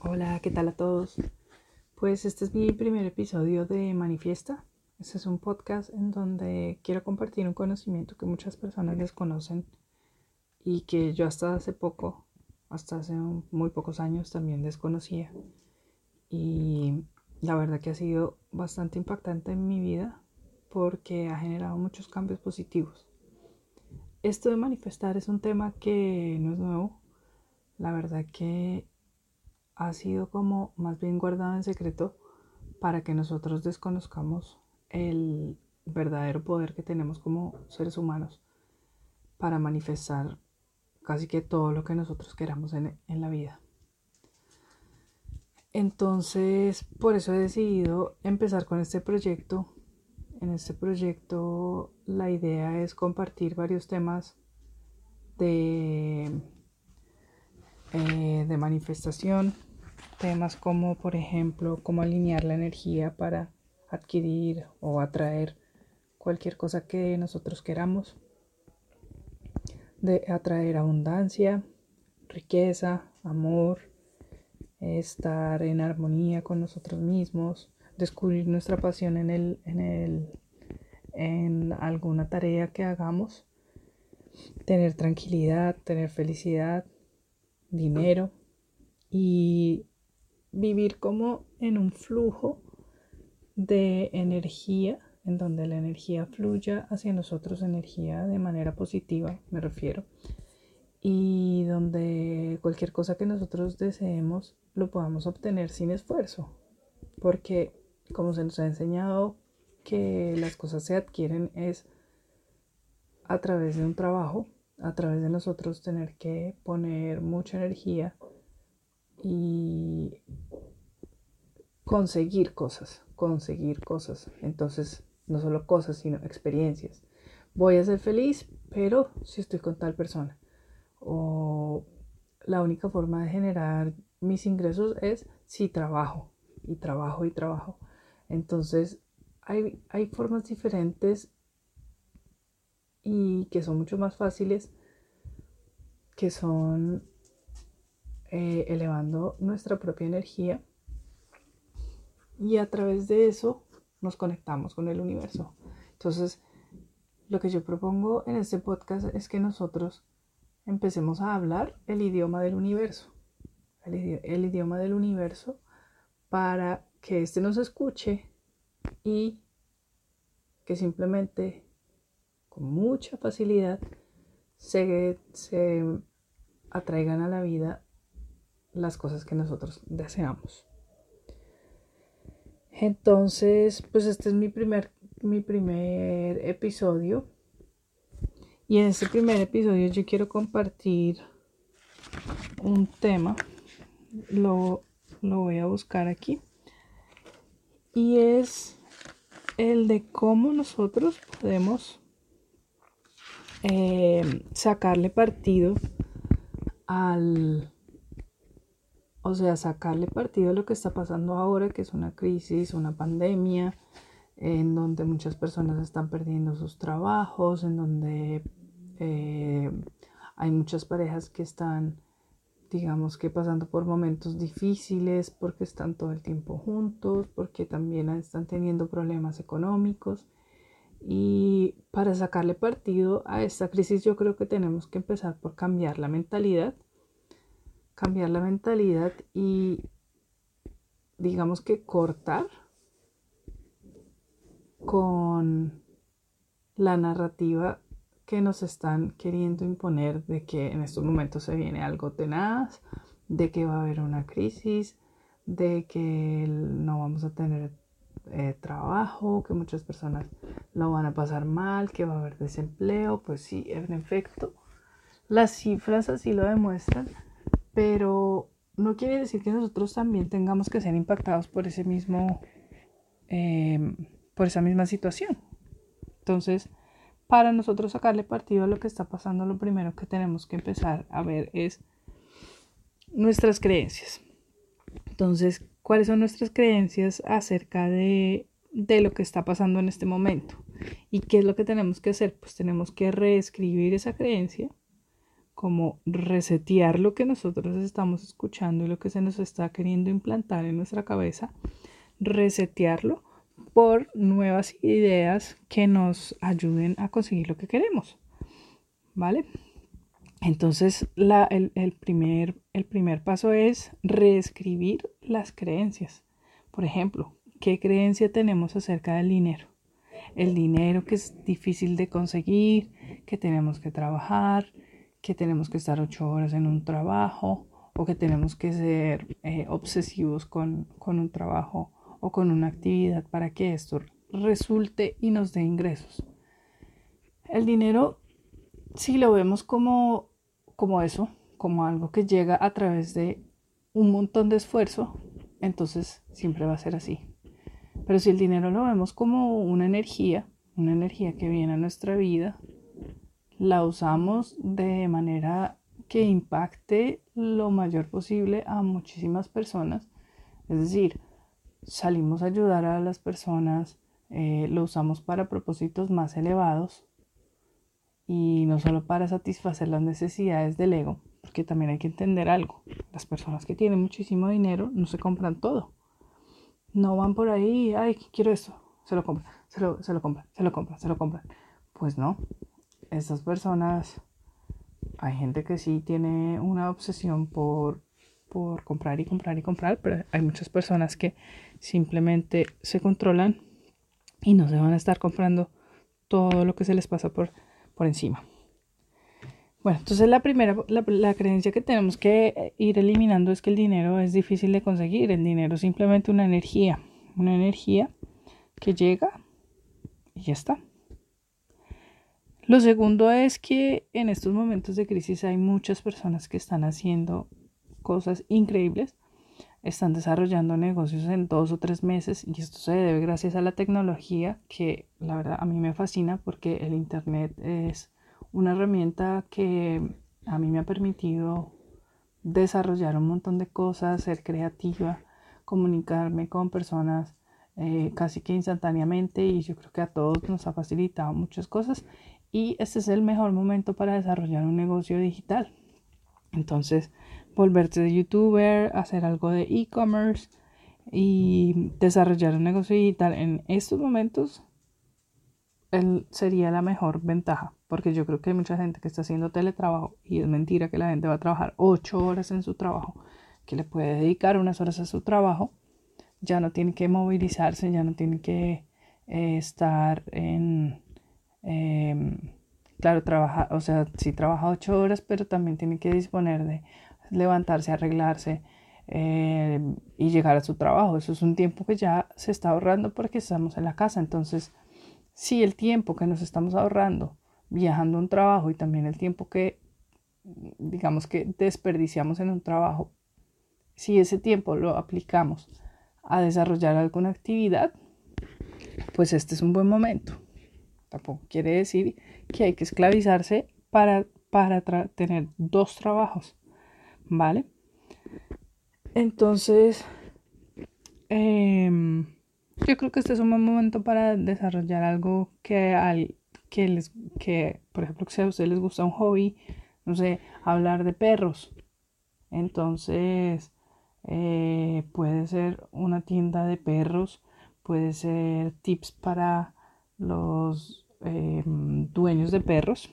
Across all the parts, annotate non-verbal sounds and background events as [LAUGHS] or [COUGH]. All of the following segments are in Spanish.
Hola, ¿qué tal a todos? Pues este es mi primer episodio de Manifiesta. Este es un podcast en donde quiero compartir un conocimiento que muchas personas desconocen y que yo hasta hace poco, hasta hace muy pocos años también desconocía. Y la verdad que ha sido bastante impactante en mi vida porque ha generado muchos cambios positivos. Esto de manifestar es un tema que no es nuevo. La verdad que ha sido como más bien guardado en secreto para que nosotros desconozcamos el verdadero poder que tenemos como seres humanos para manifestar casi que todo lo que nosotros queramos en, en la vida. Entonces, por eso he decidido empezar con este proyecto. En este proyecto la idea es compartir varios temas de, eh, de manifestación, temas como por ejemplo cómo alinear la energía para adquirir o atraer cualquier cosa que nosotros queramos, de atraer abundancia, riqueza, amor, estar en armonía con nosotros mismos, descubrir nuestra pasión en el, en el en alguna tarea que hagamos, tener tranquilidad, tener felicidad, dinero y vivir como en un flujo de energía, en donde la energía fluya hacia nosotros, energía de manera positiva, me refiero, y donde cualquier cosa que nosotros deseemos lo podamos obtener sin esfuerzo, porque como se nos ha enseñado que las cosas se adquieren es a través de un trabajo, a través de nosotros tener que poner mucha energía y conseguir cosas, conseguir cosas. Entonces, no solo cosas, sino experiencias. Voy a ser feliz, pero si estoy con tal persona. O la única forma de generar mis ingresos es si trabajo y trabajo y trabajo. Entonces, hay, hay formas diferentes y que son mucho más fáciles, que son eh, elevando nuestra propia energía y a través de eso nos conectamos con el universo. Entonces, lo que yo propongo en este podcast es que nosotros empecemos a hablar el idioma del universo, el, idioma del universo para que éste nos escuche y que simplemente con mucha facilidad se, se atraigan a la vida las cosas que nosotros deseamos. Entonces, pues este es mi primer, mi primer episodio. Y en este primer episodio yo quiero compartir un tema. Lo, lo voy a buscar aquí. Y es el de cómo nosotros podemos eh, sacarle partido al, o sea, sacarle partido a lo que está pasando ahora, que es una crisis, una pandemia, en donde muchas personas están perdiendo sus trabajos, en donde eh, hay muchas parejas que están, digamos que pasando por momentos difíciles porque están todo el tiempo juntos, porque también están teniendo problemas económicos. Y para sacarle partido a esta crisis yo creo que tenemos que empezar por cambiar la mentalidad cambiar la mentalidad y digamos que cortar con la narrativa que nos están queriendo imponer de que en estos momentos se viene algo tenaz, de que va a haber una crisis, de que no vamos a tener eh, trabajo, que muchas personas lo van a pasar mal, que va a haber desempleo, pues sí, en efecto, las cifras así lo demuestran, pero no quiere decir que nosotros también tengamos que ser impactados por ese mismo, em, por esa misma situación. Entonces, para nosotros sacarle partido a lo que está pasando, lo primero que tenemos que empezar a ver es nuestras creencias. Entonces, ¿cuáles son nuestras creencias acerca de, de lo que está pasando en este momento? ¿Y qué es lo que tenemos que hacer? Pues tenemos que reescribir esa creencia como resetear lo que nosotros estamos escuchando y lo que se nos está queriendo implantar en nuestra cabeza, resetearlo por nuevas ideas que nos ayuden a conseguir lo que queremos. ¿Vale? Entonces, el, primer, el primer paso es reescribir las creencias. Por ejemplo, ¿qué creencia tenemos acerca del dinero? El dinero que es difícil de conseguir, que tenemos que trabajar, que tenemos que estar ocho horas en un trabajo o que tenemos que ser eh, obsesivos con, con un trabajo o con una actividad para que esto resulte y nos dé ingresos. El dinero, si lo vemos como, como eso, como algo que llega a través de un montón de esfuerzo, entonces siempre va a ser así. Pero si el dinero lo vemos como una energía, una energía que viene a nuestra vida, la usamos de manera que impacte lo mayor posible a muchísimas personas. Es decir, salimos a ayudar a las personas, eh, lo usamos para propósitos más elevados y no solo para satisfacer las necesidades del ego, porque también hay que entender algo. Las personas que tienen muchísimo dinero no se compran todo. No van por ahí, ay, quiero esto, se lo compran, se lo, se lo compran, se lo compran, se lo compran. Pues no, estas personas, hay gente que sí tiene una obsesión por, por comprar y comprar y comprar, pero hay muchas personas que simplemente se controlan y no se van a estar comprando todo lo que se les pasa por, por encima. Bueno, entonces la primera, la, la, creencia que tenemos que ir eliminando es que el dinero es difícil de conseguir. El dinero es simplemente una energía, una energía que llega y ya está. Lo segundo es que en estos momentos de crisis hay muchas personas que están haciendo cosas increíbles, están desarrollando negocios en dos o tres meses y esto se debe gracias a la tecnología que la verdad a mí me fascina porque el Internet es una herramienta que a mí me ha permitido desarrollar un montón de cosas, ser creativa, comunicarme con personas eh, casi que instantáneamente y yo creo que a todos nos ha facilitado muchas cosas y este es el mejor momento para desarrollar un negocio digital. Entonces, volverte de youtuber, hacer algo de e-commerce y desarrollar un negocio digital en estos momentos sería la mejor ventaja, porque yo creo que hay mucha gente que está haciendo teletrabajo y es mentira que la gente va a trabajar ocho horas en su trabajo, que le puede dedicar unas horas a su trabajo, ya no tiene que movilizarse, ya no tiene que eh, estar en Em, claro, trabaja, o sea, sí trabaja ocho horas, pero también tiene que disponer de levantarse, arreglarse em, y llegar a su trabajo. Eso es un tiempo que ya se está ahorrando porque estamos en la casa. Entonces, si el tiempo que nos estamos ahorrando viajando a un trabajo y también el tiempo que, digamos que desperdiciamos en un trabajo, si ese tiempo lo aplicamos a desarrollar alguna actividad, pues este es un buen momento. Tampoco quiere decir que hay que esclavizarse para, para tener dos trabajos, ¿vale? Entonces, em, yo creo que este es un buen momento para desarrollar algo que, al, que, les, que, por ejemplo, que si a ustedes les gusta un hobby, no sé, hablar de perros. Entonces, eh, puede ser una tienda de perros, puede ser tips para los em, dueños de perros.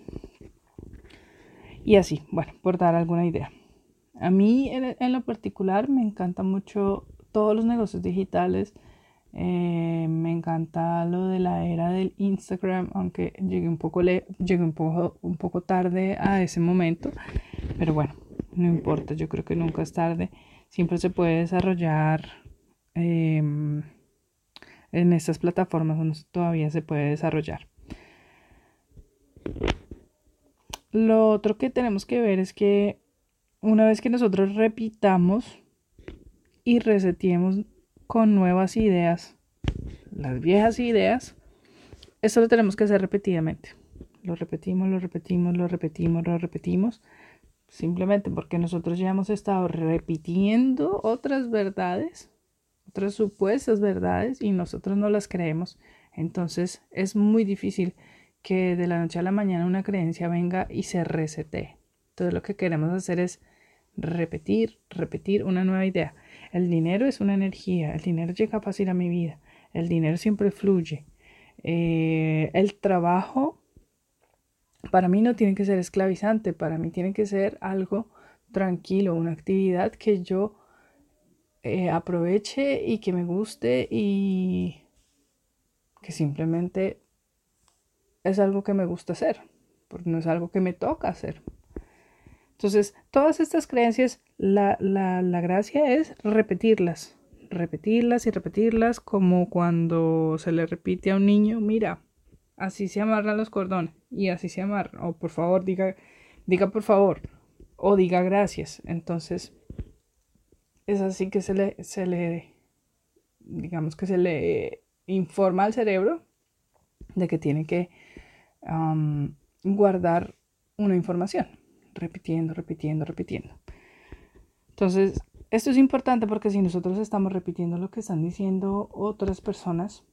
Y así, bueno, por dar alguna idea. A mí en, lo particular me encanta mucho todos los negocios digitales. Eh, me encanta lo de la era del Instagram, aunque llegué un poco, le llegué un poco, un poco tarde a ese momento. Pero bueno, no importa, yo creo que nunca es tarde. Siempre se puede desarrollar em, en estas plataformas todavía se puede desarrollar. Lo otro que tenemos que ver es que una vez que nosotros repitamos y reseteemos con nuevas ideas, las viejas ideas, esto lo tenemos que hacer repetidamente. Lo repetimos, lo repetimos, lo repetimos, lo repetimos. Simplemente porque nosotros ya hemos estado repitiendo otras verdades otras supuestas verdades y nosotros no las creemos. Entonces es muy difícil que de la noche a la mañana una creencia venga y se resete. Entonces lo que queremos hacer es repetir, repetir una nueva idea. El dinero es una energía, el dinero llega fácil a mi vida, el dinero siempre fluye. Eh, el trabajo para mí no tiene que ser esclavizante, para mí tiene que ser algo tranquilo, una actividad que yo eh, aproveche y que me guste y que simplemente es algo que me gusta hacer, porque no es algo que me toca hacer. Entonces, todas estas creencias, la, la, gracia es repetirlas, repetirlas y repetirlas como cuando se le repite a un niño, mira, así se amarran los cordones y así se amarran, o por favor, diga, diga por favor, o diga gracias. Entonces, es así que se le, se le, digamos que se le informa al cerebro de que tiene que guardar una información repitiendo, repitiendo, repitiendo. Entonces, esto es importante porque si nosotros estamos repitiendo lo que están diciendo otras personas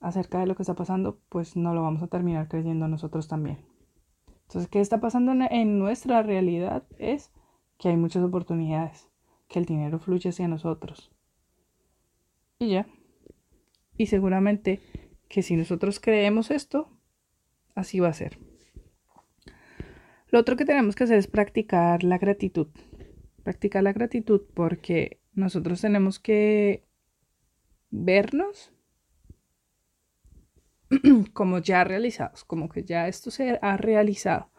acerca de lo que está pasando, pues no lo vamos a terminar creyendo nosotros también. Entonces, ¿qué está pasando en nuestra realidad? Es que hay muchas oportunidades, que el dinero fluye hacia nosotros. Y ya. Y seguramente que si nosotros creemos esto, así va a ser. Lo otro que tenemos que hacer es practicar la gratitud. Practicar la gratitud porque nosotros tenemos que vernos [CLEARS THROAT] como ya realizados, como que ya esto se ha realizado.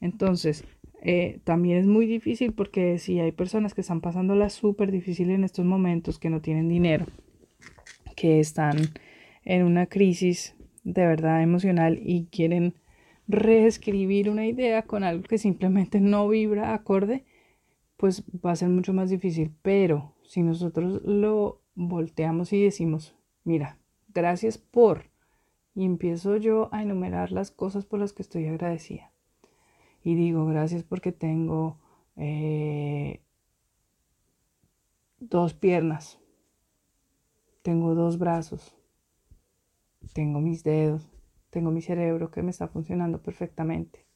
Entonces, eh, también es muy difícil porque si hay personas que están pasándola súper difícil en estos momentos, que no tienen dinero, que están en una crisis de verdad emocional y quieren reescribir una idea con algo que simplemente no vibra acorde, pues va a ser mucho más difícil. Pero si nosotros lo volteamos y decimos, mira, gracias por, y empiezo yo a enumerar las cosas por las que estoy agradecida. Y digo, gracias porque tengo eh, dos piernas, tengo dos brazos, tengo mis dedos, tengo mi cerebro que me está funcionando perfectamente.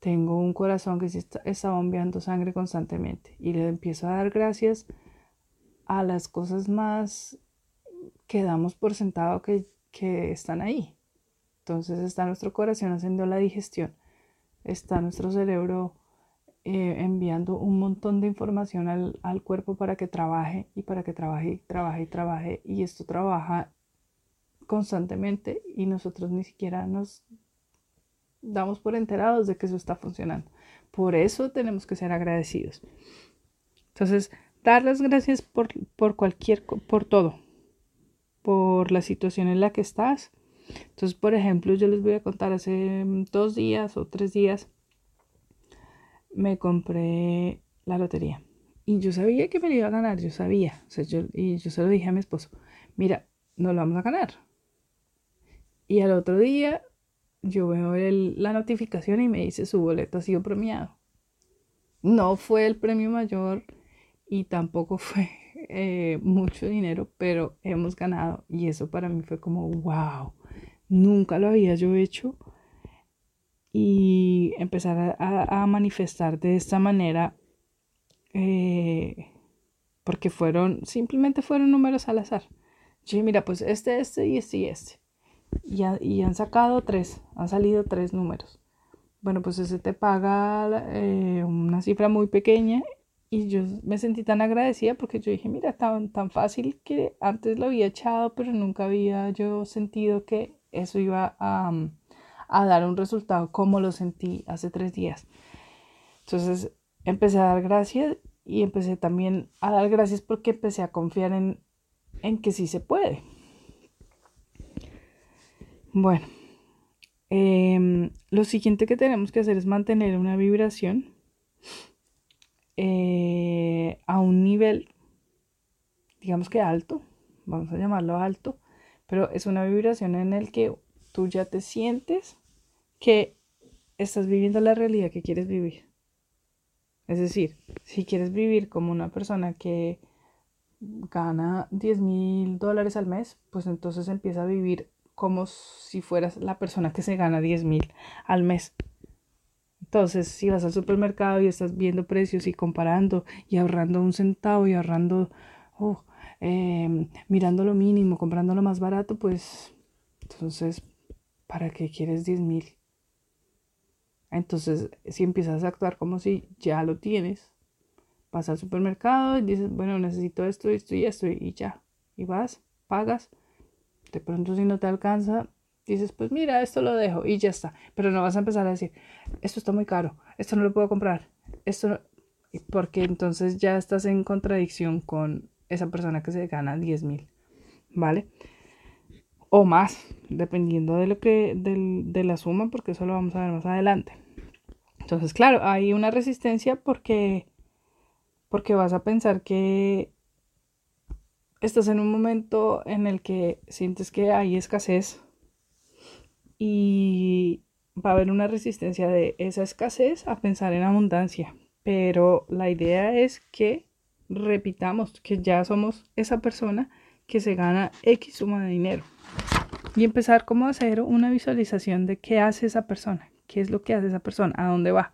Tengo un corazón que está, bombeando sangre constantemente. Y le empiezo a dar gracias a las cosas más que damos por sentado que, están ahí. Entonces está nuestro corazón haciendo la digestión. Está nuestro cerebro eh, enviando un montón de información al, al, cuerpo para que trabaje y para que trabaje y trabaje y trabaje. Y esto trabaja constantemente y nosotros ni siquiera nos damos por enterados de que eso está funcionando. Por eso tenemos que ser agradecidos. Entonces, dar las gracias por, por cualquier, por todo, por la situación en la que estás. Entonces, por ejemplo, yo les voy a contar, hace dos días o tres días me compré la lotería. Y yo sabía que me lo iba a ganar, yo sabía. O sea, yo, y yo se lo dije a mi esposo, mira, no lo vamos a ganar. Y al otro día yo veo la notificación y me dice su boleto ha sido premiado. No fue el premio mayor y tampoco [LAUGHS] fue eh, mucho dinero, pero hemos ganado. Y eso para mí fue como, wow, nunca lo había yo hecho. Y empezar a, manifestar de esta manera, eh, porque fueron, simplemente fueron números al azar. Yo mira, pues este, este y este y este y, han sacado tres, han salido tres números. Bueno, pues ese te paga eh, una cifra muy pequeña y yo me sentí tan agradecida porque yo dije, mira, tan, tan fácil que antes lo había echado, pero nunca había yo sentido que eso iba a, a dar un resultado como lo sentí hace tres días. Entonces empecé a dar gracias y empecé también a dar gracias porque empecé a confiar en, en que sí se puede. Bueno, em, lo siguiente que tenemos que hacer es mantener una vibración eh, a un nivel, digamos que alto, vamos a llamarlo alto, pero es una vibración en el que tú ya te sientes que estás viviendo la realidad que quieres vivir. Es decir, si quieres vivir como una persona que gana 10 mil dólares al mes, pues entonces empieza a vivir como si fueras la persona que se gana 10 mil al mes. Entonces, si vas al supermercado y estás viendo precios y comparando y ahorrando un centavo y ahorrando, oh, em, mirando lo mínimo, comprando lo más barato, pues entonces, ¿para qué quieres 10 mil? Entonces, si empiezas a actuar como si ya lo tienes, vas al supermercado y dices, bueno, necesito esto, esto y esto y ya. Y vas, pagas. De pronto si no te alcanza, dices, pues mira, esto lo dejo y ya está. Pero no vas a empezar a decir, esto está muy caro, esto no lo puedo comprar, esto Porque entonces ya estás en contradicción con esa persona que se gana 10 mil, ¿vale? O más, dependiendo de lo que, de la suma, porque eso lo vamos a ver más adelante. Entonces, claro, hay una resistencia porque, porque vas a pensar que estás en un momento en el que sientes que hay escasez y va a haber una resistencia de esa escasez a pensar en abundancia. Pero la idea es que repitamos que ya somos esa persona que se gana X suma de dinero. Y empezar como a hacer una visualización de qué hace esa persona, qué es lo que hace esa persona, a dónde va,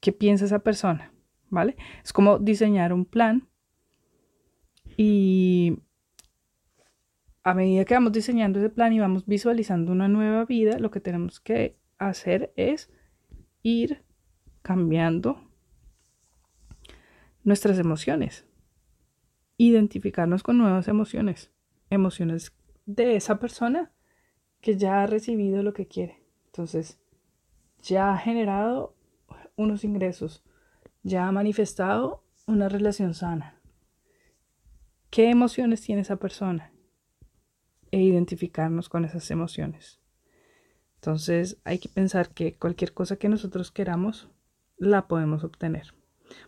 qué piensa esa persona, ¿vale? Es como diseñar un plan y a medida que vamos diseñando ese plan y vamos visualizando una nueva vida, lo que tenemos que hacer es ir cambiando nuestras emociones, identificarnos con nuevas emociones, emociones de esa persona que ya ha recibido lo que quiere. Entonces, ya ha generado unos ingresos, ya ha manifestado una relación sana. ¿Qué emociones tiene esa persona? e identificarnos con esas emociones. Entonces hay que pensar que cualquier cosa que nosotros queramos la podemos obtener.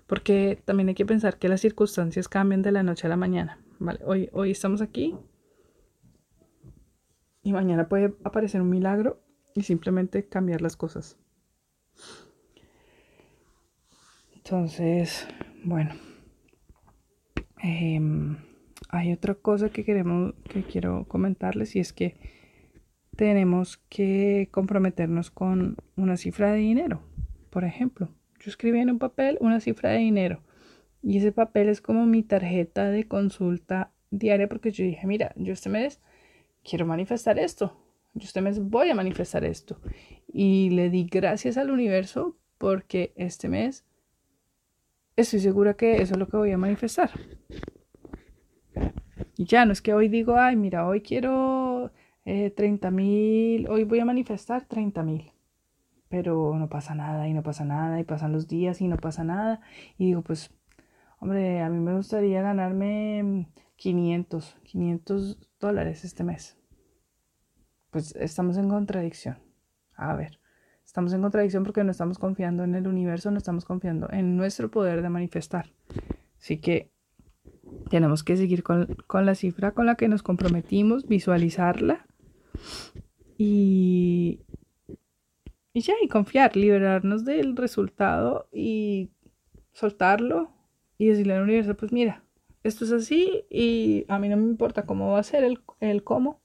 Porque también hay que pensar que las circunstancias cambian de la noche a la mañana. Hoy, hoy estamos aquí y mañana puede aparecer un milagro y simplemente cambiar las cosas. Entonces, bueno. Em, hay otra cosa que queremos, que quiero comentarles y es que tenemos que comprometernos con una cifra de dinero. Por ejemplo, yo escribí en un papel una cifra de dinero y ese papel es como mi tarjeta de consulta diaria porque yo dije, mira, yo este mes quiero manifestar esto, yo este mes voy a manifestar esto y le di gracias al universo porque este mes estoy segura que eso es lo que voy a manifestar. Y ya, no es que hoy digo, ay, mira, hoy quiero eh, 30 mil, hoy voy a manifestar 30 mil. Pero no pasa nada y no pasa nada y pasan los días y no pasa nada. Y digo, pues, hombre, a mí me gustaría ganarme 500, 500 dólares este mes. Pues estamos en contradicción. A ver, estamos en contradicción porque no estamos confiando en el universo, no estamos confiando en nuestro poder de manifestar. Así que tenemos que seguir con, la cifra con la que nos comprometimos, visualizarla y, y ya, y confiar, liberarnos del resultado y soltarlo y decirle al universo, pues mira, esto es así y a mí no me importa cómo va a ser el, el cómo.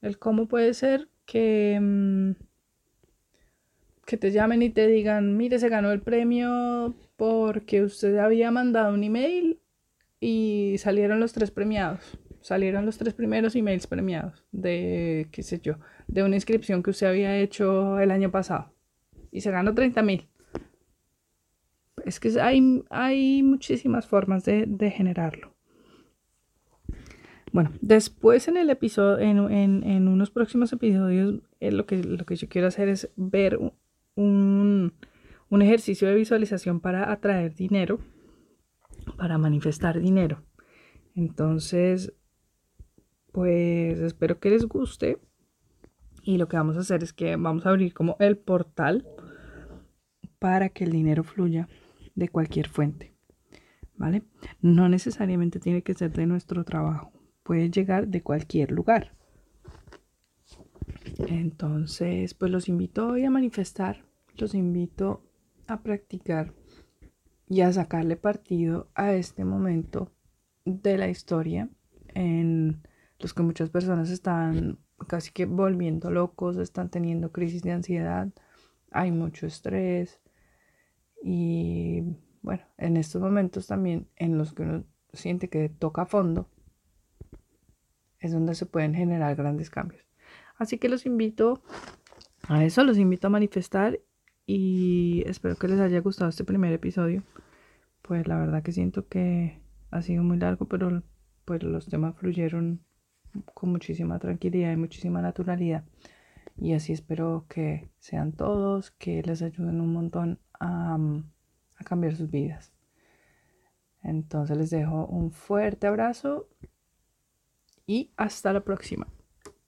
El cómo puede ser que, mm, que te llamen y te digan, mire, se ganó el premio porque usted había mandado un email y salieron los tres premiados. Salieron los tres primeros emails premiados de, qué sé yo, de una inscripción que usted había hecho el año pasado. Y se ganó 30 mil. Es que hay, hay muchísimas formas de, generarlo. Bueno, después en el episodio, en, unos próximos episodios, eh, lo, que, lo que yo quiero hacer es ver un, un ejercicio de visualización para atraer dinero para manifestar dinero. Entonces, pues espero que les guste. Y lo que vamos a hacer es que vamos a abrir como el portal para que el dinero fluya de cualquier fuente. ¿Vale? No necesariamente tiene que ser de nuestro trabajo. Puede llegar de cualquier lugar. Entonces, pues los invito hoy a manifestar. Los invito a practicar y a sacarle partido a este momento de la historia en los que muchas personas están casi que volviendo locos, están teniendo crisis de ansiedad, hay mucho estrés y bueno, en estos momentos también en los que uno siente que toca fondo, es donde se pueden generar grandes cambios. Así que los invito a eso, los invito a manifestar y espero que les haya gustado este primer episodio. Pues la verdad que siento que ha sido muy largo, pero pues los temas fluyeron con muchísima tranquilidad y muchísima naturalidad. Y así espero que sean todos, que les ayuden un montón a, a cambiar sus vidas. Entonces les dejo un fuerte abrazo y hasta la próxima.